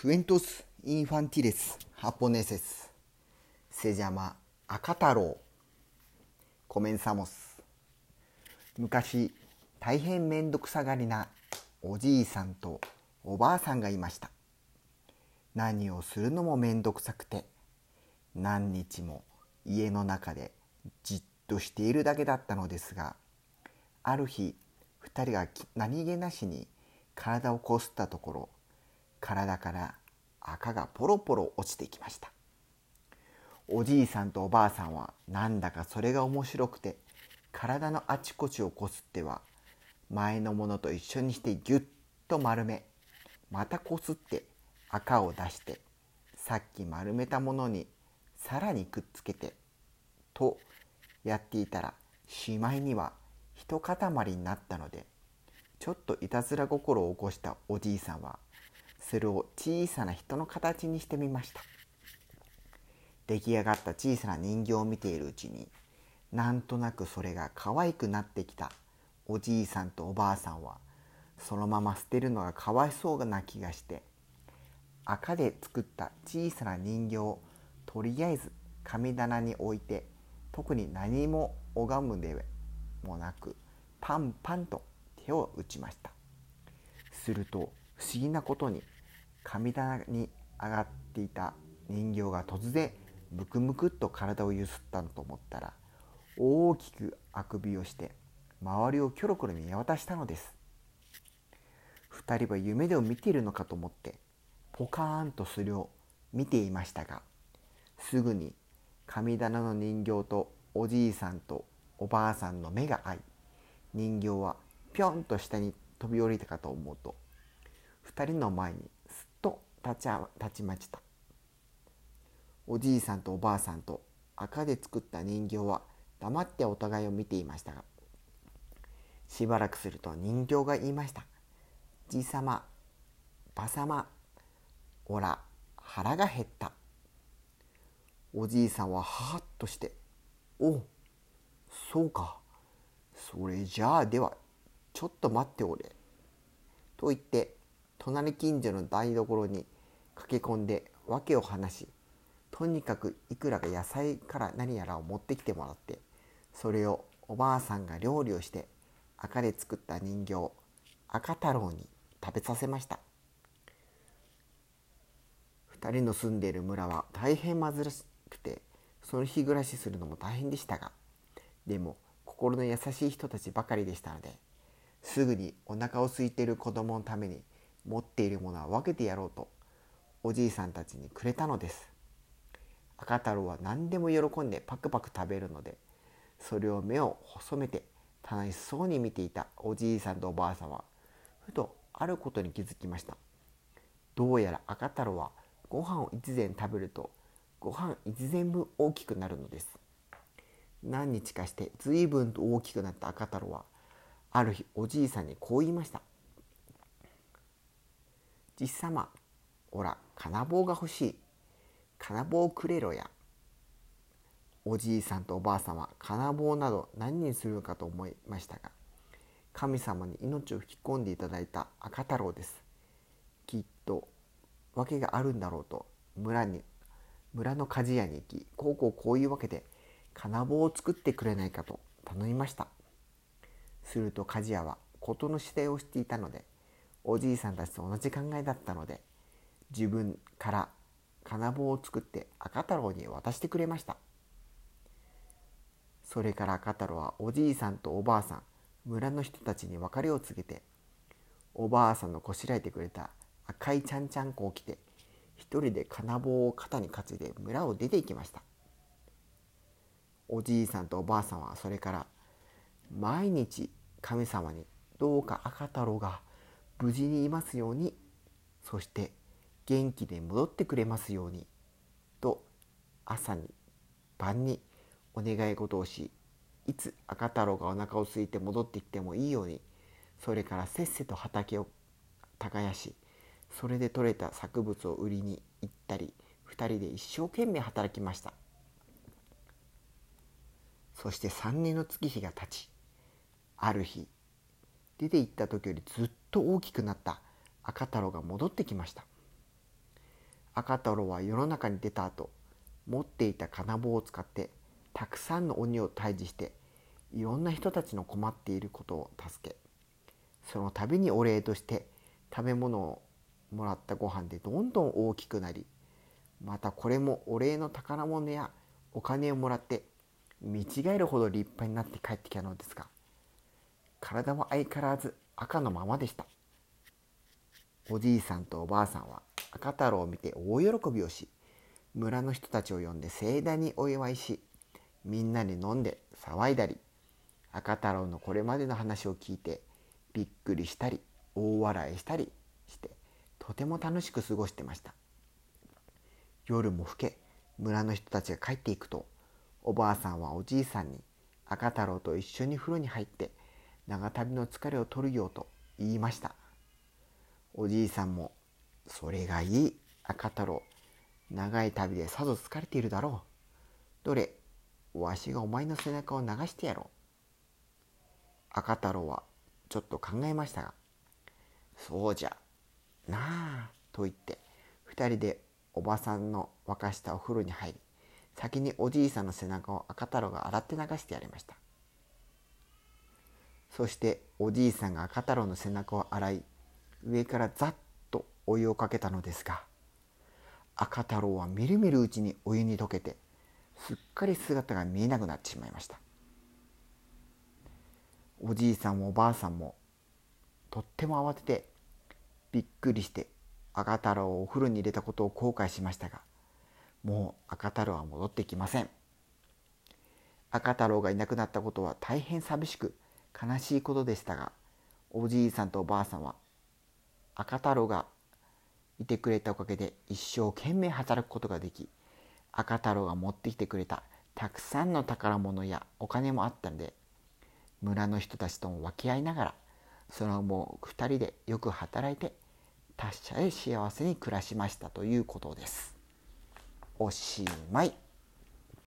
クエントス・インファンティレス・ハポネセス・セジャマ・赤太郎コメンサモス昔大変めんどくさがりなおじいさんとおばあさんがいました何をするのもめんどくさくて何日も家の中でじっとしているだけだったのですがある日2人が何気なしに体をこすったところ体から赤がポロポロ落ちてきました。おじいさんとおばあさんはなんだかそれが面白くて体のあちこちをこすっては前のものと一緒にしてぎゅっと丸めまたこすって赤を出してさっき丸めたものにさらにくっつけてとやっていたらしまいには一塊になったのでちょっといたずら心を起こしたおじいさんはそれを小さな人の形にしてみました。出来上がった小さな人形を見ているうちになんとなくそれが可愛くなってきた。おじいさんとおばあさんはそのまま捨てるのがかわいそうな気がして赤で作った小さな人形をとりあえず神棚に置いて特に何も拝むでもなくパンパンと手を打ちました。すると不思議なことに神棚に上がっていた人形が突然ムクムクっと体をゆすったのと思ったら大きくあくびをして周りをキョロキョロ見渡したのです。2人は夢でを見ているのかと思ってポカーンとそれを見ていましたがすぐに神棚の人形とおじいさんとおばあさんの目が合い人形はぴょんと下に飛び降りたかと思うと2人の前に立ち立ちました。おじいさんとおばあさんと赤で作った人形は黙ってお互いを見ていましたがしばらくすると人形が言いました「じいさまばさまおら腹が減った」おじいさんははっとして「おそうか。それじゃあではちょっと待っておれ」と言って隣近所の台所に駆け込んで訳を話しとにかくいくらか野菜から何やらを持ってきてもらってそれをおばあさんが料理をして赤で作った人形赤太郎に食べさせました。2人の住んでいる村は大変貧しくてその日暮らしするのも大変でしたがでも心の優しい人たちばかりでしたのですぐにお腹を空いている子供のために持っているものは分けてやろうとおじいさんたちにくれたのです。赤太郎は何でも喜んでパクパク食べるのでそれを目を細めて楽しそうに見ていたおじいさんとおばあさんはふとあることに気づきました。どうやら赤太郎はご飯を一膳食べるとご飯一膳分大きくなるのです。何日かして随分と大きくなった赤太郎はある日おじいさんにこう言いました。じっさま、おら、金棒が欲しい。金棒くれろや。おじいさんとおばあさんは金棒など何にするかと思いましたが、神様に命を引き込んでいただいた赤太郎です。きっと訳があるんだろうと村に村の鍛冶屋に行きこうこうこういうわけで金棒を作ってくれないかと頼みましたすると鍛冶屋は事の次第をしていたのでおじいさんたちと同じ考えだったので自分から金棒を作って赤太郎に渡してくれました。それから赤太郎はおじいさんとおばあさん村の人たちに別れを告げておばあさんのこしらえてくれた赤いちゃんちゃんこを着て一人で金棒を肩に担いで村を出て行きました。おじいさんとおばあさんはそれから毎日神様にどうか赤太郎が無事にいますようにそして元気で戻ってくれますようにと朝に晩にお願い事をしいつ赤太郎がお腹を空いて戻ってきてもいいようにそれからせっせと畑を耕しそれで採れた作物を売りに行ったり2人で一生懸命働きました。そして3年の月日が経ちある日出て行った時よりずっと大きくなった。赤太郎が戻ってきました。赤太郎は世の中に出た後持っていた金棒を使ってたくさんの鬼を退治していろんな人たちの困っていることを助けその度にお礼として食べ物をもらったご飯でどんどん大きくなりまたこれもお礼の宝物やお金をもらって見違えるほど立派になって帰ってきたのですが体は相変わらず赤のままでした。おじいさんとおばあさんは赤太郎を見て大喜びをし村の人たちを呼んで盛大にお祝いしみんなで飲んで騒いだり赤太郎のこれまでの話を聞いてびっくりしたり大笑いしたりしてとても楽しく過ごしてました。夜も更け村の人たちが帰っていくとおばあさんはおじいさんに赤太郎と一緒に風呂に入って長旅の疲れを取るよと言いました。おじいさんも「それがいい赤太郎。長い旅でさぞ疲れているだろう。どれわしがお前の背中を流してやろう。赤太郎はちょっと考えましたが「そうじゃなあ」と言って2人でおばさんの沸かしたお風呂に入り先におじいさんの背中を赤太郎が洗って流してやりました。そしておじいさんが赤太郎の背中を洗い上からざっとお湯をかけたのですが赤太郎はみるみるうちにお湯に溶けてすっかり姿が見えなくなってしまいました。おじいさんもおばあさんもとっても慌ててびっくりして赤太郎をお風呂に入れたことを後悔しましたがもう赤太郎は戻ってきません。赤太郎がいなくなったことは大変寂しく悲しいことでしたがおじいさんとおばあさんは赤太郎がいてくれたおかげで一生懸命働くことができ赤太郎が持ってきてくれたたくさんの宝物やお金もあったので村の人たちとも分け合いながらその後2人でよく働いて達者で幸せに暮らしましたということです。おしまい。